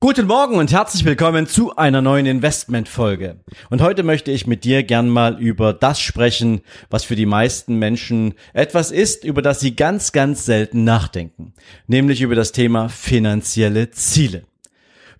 Guten Morgen und herzlich willkommen zu einer neuen Investmentfolge. Und heute möchte ich mit dir gern mal über das sprechen, was für die meisten Menschen etwas ist, über das sie ganz, ganz selten nachdenken. Nämlich über das Thema finanzielle Ziele.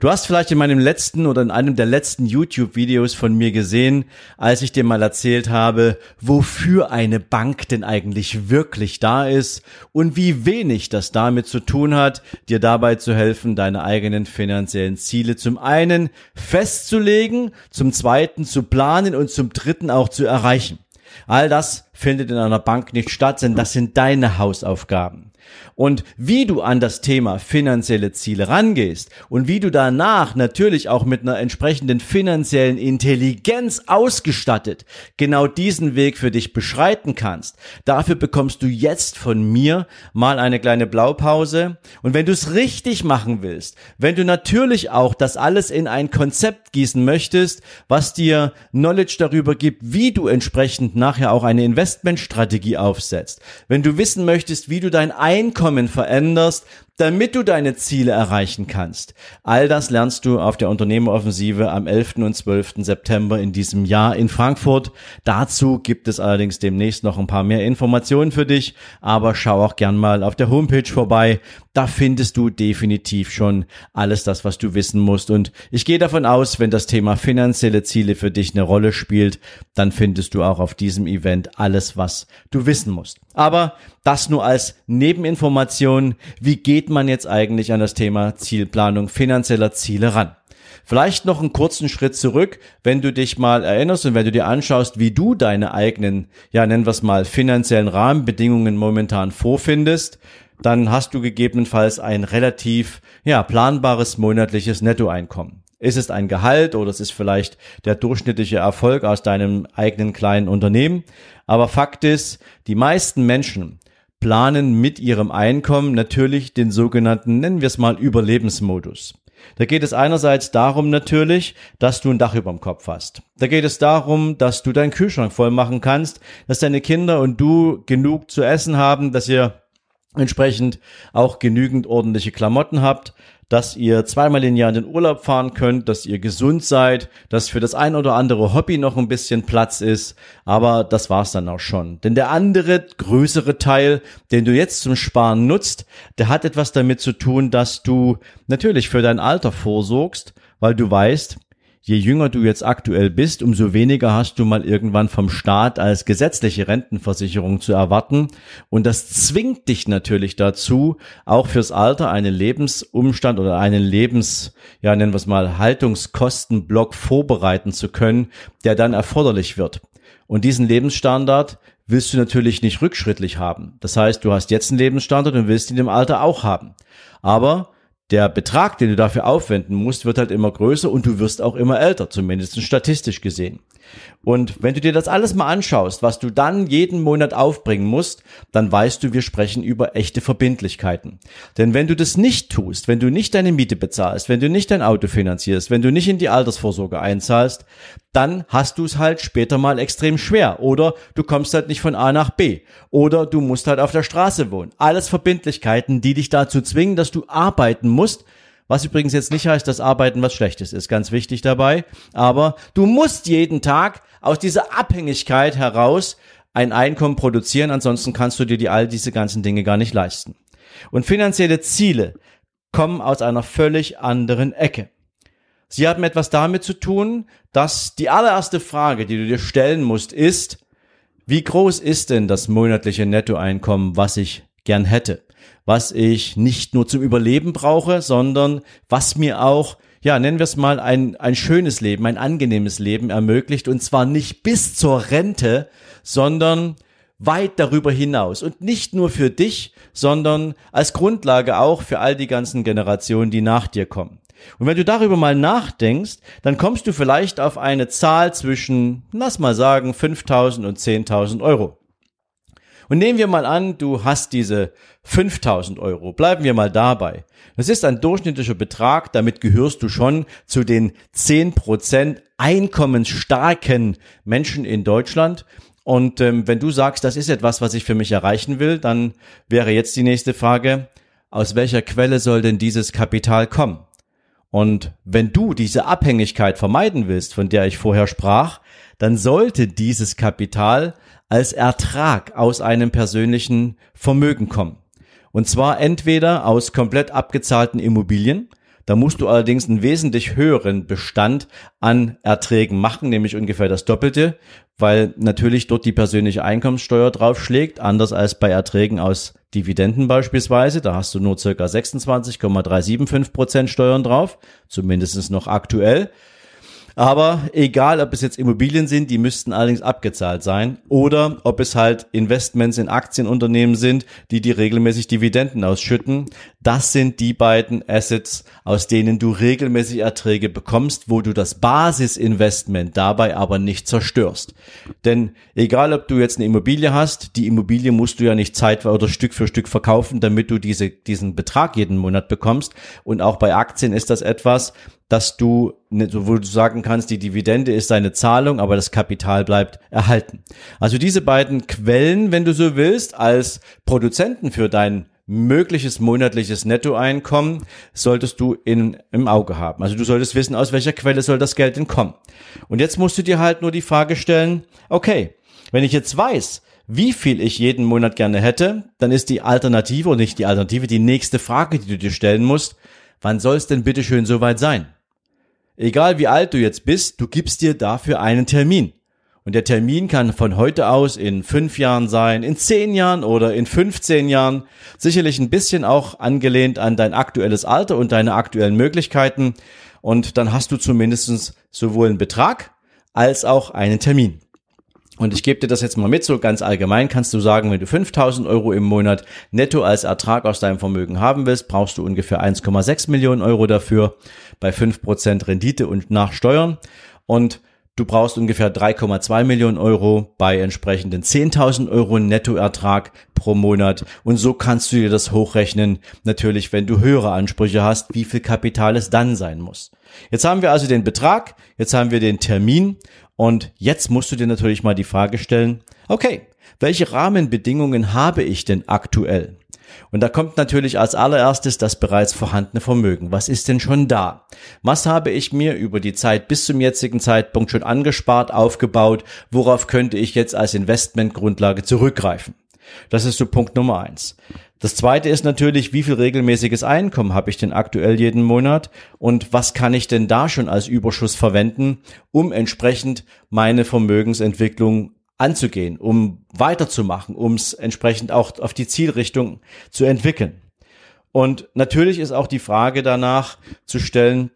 Du hast vielleicht in meinem letzten oder in einem der letzten YouTube-Videos von mir gesehen, als ich dir mal erzählt habe, wofür eine Bank denn eigentlich wirklich da ist und wie wenig das damit zu tun hat, dir dabei zu helfen, deine eigenen finanziellen Ziele zum einen festzulegen, zum zweiten zu planen und zum dritten auch zu erreichen. All das findet in einer Bank nicht statt, denn das sind deine Hausaufgaben. Und wie du an das Thema finanzielle Ziele rangehst und wie du danach natürlich auch mit einer entsprechenden finanziellen Intelligenz ausgestattet genau diesen Weg für dich beschreiten kannst, dafür bekommst du jetzt von mir mal eine kleine Blaupause. Und wenn du es richtig machen willst, wenn du natürlich auch das alles in ein Konzept gießen möchtest, was dir Knowledge darüber gibt, wie du entsprechend nachher auch eine Investmentstrategie aufsetzt, wenn du wissen möchtest, wie du dein Einkommen veränderst, damit du deine Ziele erreichen kannst. All das lernst du auf der Unternehmeroffensive am 11. und 12. September in diesem Jahr in Frankfurt. Dazu gibt es allerdings demnächst noch ein paar mehr Informationen für dich, aber schau auch gern mal auf der Homepage vorbei. Da findest du definitiv schon alles das, was du wissen musst. Und ich gehe davon aus, wenn das Thema finanzielle Ziele für dich eine Rolle spielt, dann findest du auch auf diesem Event alles, was du wissen musst. Aber das nur als Nebeninformation. Wie geht man jetzt eigentlich an das Thema Zielplanung finanzieller Ziele ran? Vielleicht noch einen kurzen Schritt zurück, wenn du dich mal erinnerst und wenn du dir anschaust, wie du deine eigenen, ja, nennen wir es mal, finanziellen Rahmenbedingungen momentan vorfindest, dann hast du gegebenenfalls ein relativ, ja, planbares monatliches Nettoeinkommen. Ist es ein Gehalt oder es ist vielleicht der durchschnittliche Erfolg aus deinem eigenen kleinen Unternehmen? Aber Fakt ist, die meisten Menschen planen mit ihrem Einkommen natürlich den sogenannten, nennen wir es mal, Überlebensmodus. Da geht es einerseits darum natürlich, dass du ein Dach über dem Kopf hast. Da geht es darum, dass du deinen Kühlschrank voll machen kannst, dass deine Kinder und du genug zu essen haben, dass ihr entsprechend auch genügend ordentliche Klamotten habt, dass ihr zweimal im Jahr in den Urlaub fahren könnt, dass ihr gesund seid, dass für das ein oder andere Hobby noch ein bisschen Platz ist, aber das war's dann auch schon. Denn der andere größere Teil, den du jetzt zum Sparen nutzt, der hat etwas damit zu tun, dass du natürlich für dein Alter vorsorgst, weil du weißt, je jünger du jetzt aktuell bist, umso weniger hast du mal irgendwann vom Staat als gesetzliche Rentenversicherung zu erwarten. Und das zwingt dich natürlich dazu, auch fürs Alter einen Lebensumstand oder einen Lebens, ja, nennen wir es mal, Haltungskostenblock vorbereiten zu können, der dann erforderlich wird. Und diesen Lebensstandard willst du natürlich nicht rückschrittlich haben. Das heißt, du hast jetzt einen Lebensstandard und willst ihn im Alter auch haben. Aber der Betrag, den du dafür aufwenden musst, wird halt immer größer und du wirst auch immer älter, zumindest statistisch gesehen. Und wenn du dir das alles mal anschaust, was du dann jeden Monat aufbringen musst, dann weißt du, wir sprechen über echte Verbindlichkeiten. Denn wenn du das nicht tust, wenn du nicht deine Miete bezahlst, wenn du nicht dein Auto finanzierst, wenn du nicht in die Altersvorsorge einzahlst, dann hast du es halt später mal extrem schwer. Oder du kommst halt nicht von A nach B. Oder du musst halt auf der Straße wohnen. Alles Verbindlichkeiten, die dich dazu zwingen, dass du arbeiten musst, was übrigens jetzt nicht heißt, dass Arbeiten was Schlechtes ist, ganz wichtig dabei. Aber du musst jeden Tag aus dieser Abhängigkeit heraus ein Einkommen produzieren, ansonsten kannst du dir die all diese ganzen Dinge gar nicht leisten. Und finanzielle Ziele kommen aus einer völlig anderen Ecke. Sie haben etwas damit zu tun, dass die allererste Frage, die du dir stellen musst, ist, wie groß ist denn das monatliche Nettoeinkommen, was ich gern hätte? Was ich nicht nur zum Überleben brauche, sondern was mir auch ja, nennen wir es mal ein, ein schönes Leben, ein angenehmes Leben ermöglicht und zwar nicht bis zur Rente, sondern weit darüber hinaus und nicht nur für dich, sondern als Grundlage auch für all die ganzen Generationen, die nach dir kommen. Und wenn du darüber mal nachdenkst, dann kommst du vielleicht auf eine Zahl zwischen, lass mal sagen, 5.000 und 10.000 Euro. Und nehmen wir mal an, du hast diese 5000 Euro. Bleiben wir mal dabei. Das ist ein durchschnittlicher Betrag. Damit gehörst du schon zu den 10% einkommensstarken Menschen in Deutschland. Und ähm, wenn du sagst, das ist etwas, was ich für mich erreichen will, dann wäre jetzt die nächste Frage, aus welcher Quelle soll denn dieses Kapital kommen? Und wenn du diese Abhängigkeit vermeiden willst, von der ich vorher sprach, dann sollte dieses Kapital als Ertrag aus einem persönlichen Vermögen kommen. Und zwar entweder aus komplett abgezahlten Immobilien, da musst du allerdings einen wesentlich höheren Bestand an Erträgen machen, nämlich ungefähr das Doppelte, weil natürlich dort die persönliche Einkommenssteuer draufschlägt, anders als bei Erträgen aus Dividenden beispielsweise. Da hast du nur circa 26,375 Prozent Steuern drauf, zumindest noch aktuell. Aber egal, ob es jetzt Immobilien sind, die müssten allerdings abgezahlt sein oder ob es halt Investments in Aktienunternehmen sind, die die regelmäßig Dividenden ausschütten. Das sind die beiden Assets, aus denen du regelmäßig Erträge bekommst, wo du das Basisinvestment dabei aber nicht zerstörst. Denn egal, ob du jetzt eine Immobilie hast, die Immobilie musst du ja nicht zeitweise oder Stück für Stück verkaufen, damit du diese, diesen Betrag jeden Monat bekommst. Und auch bei Aktien ist das etwas, dass du, wo du sagen kannst, die Dividende ist deine Zahlung, aber das Kapital bleibt erhalten. Also diese beiden Quellen, wenn du so willst, als Produzenten für dein mögliches monatliches Nettoeinkommen solltest du in, im Auge haben. Also du solltest wissen, aus welcher Quelle soll das Geld denn kommen. Und jetzt musst du dir halt nur die Frage stellen, okay, wenn ich jetzt weiß, wie viel ich jeden Monat gerne hätte, dann ist die Alternative und nicht die Alternative, die nächste Frage, die du dir stellen musst, wann soll es denn bitte schön soweit sein? Egal wie alt du jetzt bist, du gibst dir dafür einen Termin. Und der Termin kann von heute aus in fünf Jahren sein, in zehn Jahren oder in 15 Jahren. Sicherlich ein bisschen auch angelehnt an dein aktuelles Alter und deine aktuellen Möglichkeiten. Und dann hast du zumindest sowohl einen Betrag als auch einen Termin. Und ich gebe dir das jetzt mal mit, so ganz allgemein kannst du sagen, wenn du 5000 Euro im Monat netto als Ertrag aus deinem Vermögen haben willst, brauchst du ungefähr 1,6 Millionen Euro dafür bei 5% Rendite und nach Steuern. Und du brauchst ungefähr 3,2 Millionen Euro bei entsprechenden 10.000 Euro Nettoertrag pro Monat. Und so kannst du dir das hochrechnen, natürlich, wenn du höhere Ansprüche hast, wie viel Kapital es dann sein muss. Jetzt haben wir also den Betrag, jetzt haben wir den Termin und jetzt musst du dir natürlich mal die Frage stellen, okay, welche Rahmenbedingungen habe ich denn aktuell? Und da kommt natürlich als allererstes das bereits vorhandene Vermögen. Was ist denn schon da? Was habe ich mir über die Zeit bis zum jetzigen Zeitpunkt schon angespart, aufgebaut? Worauf könnte ich jetzt als Investmentgrundlage zurückgreifen? Das ist so Punkt Nummer eins. Das zweite ist natürlich, wie viel regelmäßiges Einkommen habe ich denn aktuell jeden Monat und was kann ich denn da schon als Überschuss verwenden, um entsprechend meine Vermögensentwicklung anzugehen, um weiterzumachen, um es entsprechend auch auf die Zielrichtung zu entwickeln. Und natürlich ist auch die Frage danach zu stellen,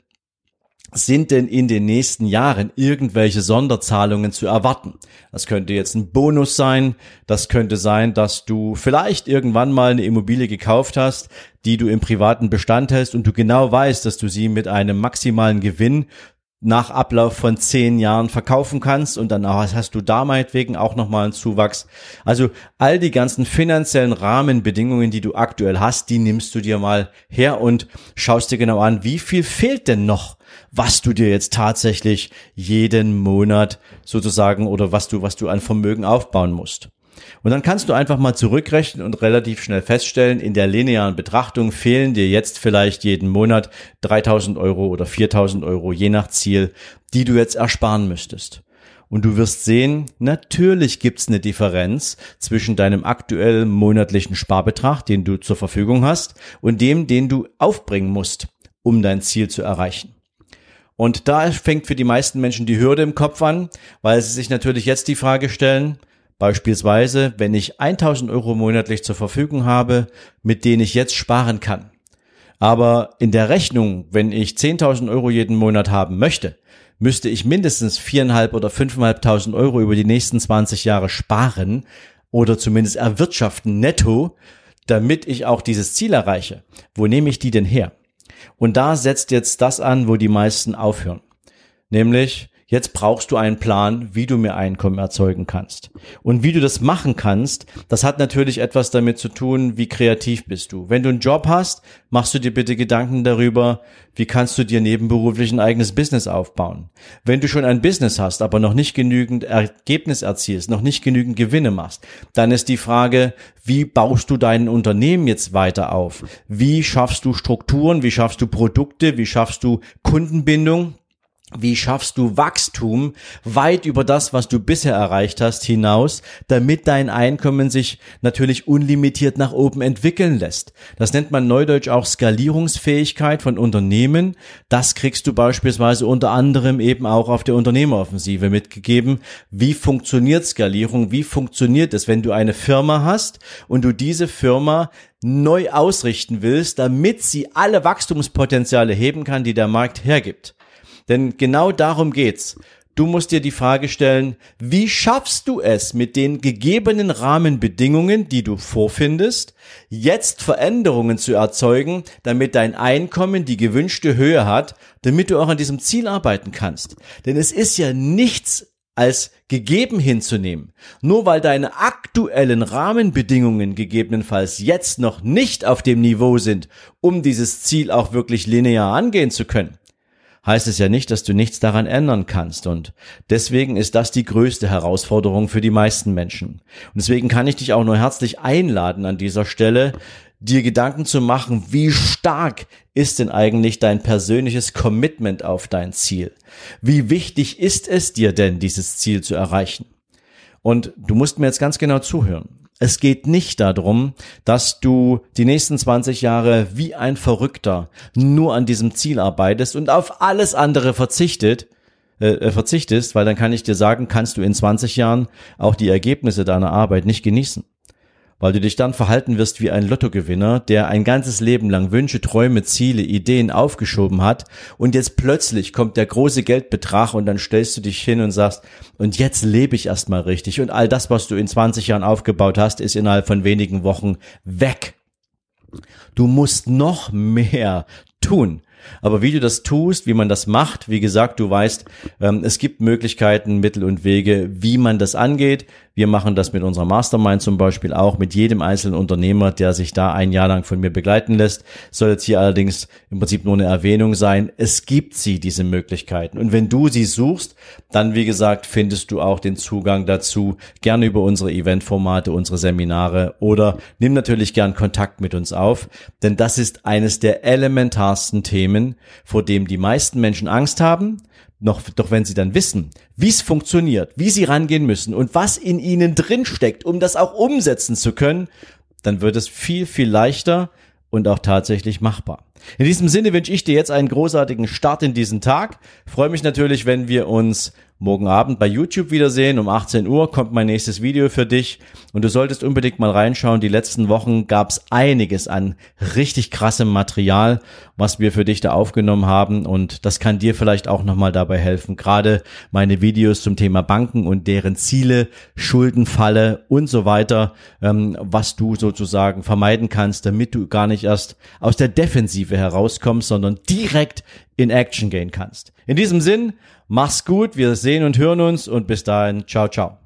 sind denn in den nächsten Jahren irgendwelche Sonderzahlungen zu erwarten? Das könnte jetzt ein Bonus sein, das könnte sein, dass du vielleicht irgendwann mal eine Immobilie gekauft hast, die du im privaten Bestand hältst und du genau weißt, dass du sie mit einem maximalen Gewinn nach Ablauf von zehn Jahren verkaufen kannst und dann hast du da meinetwegen auch nochmal einen Zuwachs. Also all die ganzen finanziellen Rahmenbedingungen, die du aktuell hast, die nimmst du dir mal her und schaust dir genau an, wie viel fehlt denn noch, was du dir jetzt tatsächlich jeden Monat sozusagen oder was du, was du an Vermögen aufbauen musst. Und dann kannst du einfach mal zurückrechnen und relativ schnell feststellen, in der linearen Betrachtung fehlen dir jetzt vielleicht jeden Monat 3000 Euro oder 4000 Euro, je nach Ziel, die du jetzt ersparen müsstest. Und du wirst sehen, natürlich gibt's eine Differenz zwischen deinem aktuellen monatlichen Sparbetrag, den du zur Verfügung hast, und dem, den du aufbringen musst, um dein Ziel zu erreichen. Und da fängt für die meisten Menschen die Hürde im Kopf an, weil sie sich natürlich jetzt die Frage stellen, Beispielsweise, wenn ich 1000 Euro monatlich zur Verfügung habe, mit denen ich jetzt sparen kann. Aber in der Rechnung, wenn ich 10.000 Euro jeden Monat haben möchte, müsste ich mindestens 4.500 oder 5.500 Euro über die nächsten 20 Jahre sparen oder zumindest erwirtschaften netto, damit ich auch dieses Ziel erreiche. Wo nehme ich die denn her? Und da setzt jetzt das an, wo die meisten aufhören. Nämlich, Jetzt brauchst du einen Plan, wie du mehr Einkommen erzeugen kannst. Und wie du das machen kannst, das hat natürlich etwas damit zu tun, wie kreativ bist du. Wenn du einen Job hast, machst du dir bitte Gedanken darüber, wie kannst du dir nebenberuflich ein eigenes Business aufbauen. Wenn du schon ein Business hast, aber noch nicht genügend Ergebnis erzielst, noch nicht genügend Gewinne machst, dann ist die Frage, wie baust du dein Unternehmen jetzt weiter auf? Wie schaffst du Strukturen? Wie schaffst du Produkte? Wie schaffst du Kundenbindung? Wie schaffst du Wachstum weit über das, was du bisher erreicht hast, hinaus, damit dein Einkommen sich natürlich unlimitiert nach oben entwickeln lässt? Das nennt man neudeutsch auch Skalierungsfähigkeit von Unternehmen. Das kriegst du beispielsweise unter anderem eben auch auf der Unternehmeroffensive mitgegeben. Wie funktioniert Skalierung? Wie funktioniert es, wenn du eine Firma hast und du diese Firma neu ausrichten willst, damit sie alle Wachstumspotenziale heben kann, die der Markt hergibt? Denn genau darum geht's. Du musst dir die Frage stellen, wie schaffst du es mit den gegebenen Rahmenbedingungen, die du vorfindest, jetzt Veränderungen zu erzeugen, damit dein Einkommen die gewünschte Höhe hat, damit du auch an diesem Ziel arbeiten kannst. Denn es ist ja nichts als gegeben hinzunehmen. Nur weil deine aktuellen Rahmenbedingungen gegebenenfalls jetzt noch nicht auf dem Niveau sind, um dieses Ziel auch wirklich linear angehen zu können heißt es ja nicht, dass du nichts daran ändern kannst. Und deswegen ist das die größte Herausforderung für die meisten Menschen. Und deswegen kann ich dich auch nur herzlich einladen an dieser Stelle, dir Gedanken zu machen, wie stark ist denn eigentlich dein persönliches Commitment auf dein Ziel? Wie wichtig ist es dir denn, dieses Ziel zu erreichen? Und du musst mir jetzt ganz genau zuhören. Es geht nicht darum, dass du die nächsten 20 Jahre wie ein Verrückter nur an diesem Ziel arbeitest und auf alles andere verzichtet, äh, äh verzichtest, weil dann kann ich dir sagen, kannst du in 20 Jahren auch die Ergebnisse deiner Arbeit nicht genießen weil du dich dann verhalten wirst wie ein Lottogewinner, der ein ganzes Leben lang Wünsche, Träume, Ziele, Ideen aufgeschoben hat und jetzt plötzlich kommt der große Geldbetrag und dann stellst du dich hin und sagst, und jetzt lebe ich erstmal richtig und all das, was du in 20 Jahren aufgebaut hast, ist innerhalb von wenigen Wochen weg. Du musst noch mehr tun. Aber wie du das tust, wie man das macht, wie gesagt, du weißt, ähm, es gibt Möglichkeiten, Mittel und Wege, wie man das angeht. Wir machen das mit unserer Mastermind zum Beispiel auch, mit jedem einzelnen Unternehmer, der sich da ein Jahr lang von mir begleiten lässt. Soll jetzt hier allerdings im Prinzip nur eine Erwähnung sein. Es gibt sie, diese Möglichkeiten. Und wenn du sie suchst, dann, wie gesagt, findest du auch den Zugang dazu gerne über unsere Eventformate, unsere Seminare oder nimm natürlich gern Kontakt mit uns auf, denn das ist eines der elementarsten Themen, vor dem die meisten Menschen Angst haben, noch, doch wenn sie dann wissen, wie es funktioniert, wie sie rangehen müssen und was in ihnen drin steckt, um das auch umsetzen zu können, dann wird es viel, viel leichter und auch tatsächlich machbar. In diesem Sinne wünsche ich dir jetzt einen großartigen Start in diesen Tag. freue mich natürlich, wenn wir uns morgen Abend bei YouTube wiedersehen. Um 18 Uhr kommt mein nächstes Video für dich und du solltest unbedingt mal reinschauen. Die letzten Wochen gab es einiges an richtig krassem Material, was wir für dich da aufgenommen haben und das kann dir vielleicht auch nochmal dabei helfen. Gerade meine Videos zum Thema Banken und deren Ziele, Schuldenfalle und so weiter, ähm, was du sozusagen vermeiden kannst, damit du gar nicht erst aus der Defensive herauskommst, sondern direkt in Action gehen kannst. In diesem Sinn, mach's gut, wir sehen und hören uns und bis dahin, ciao, ciao.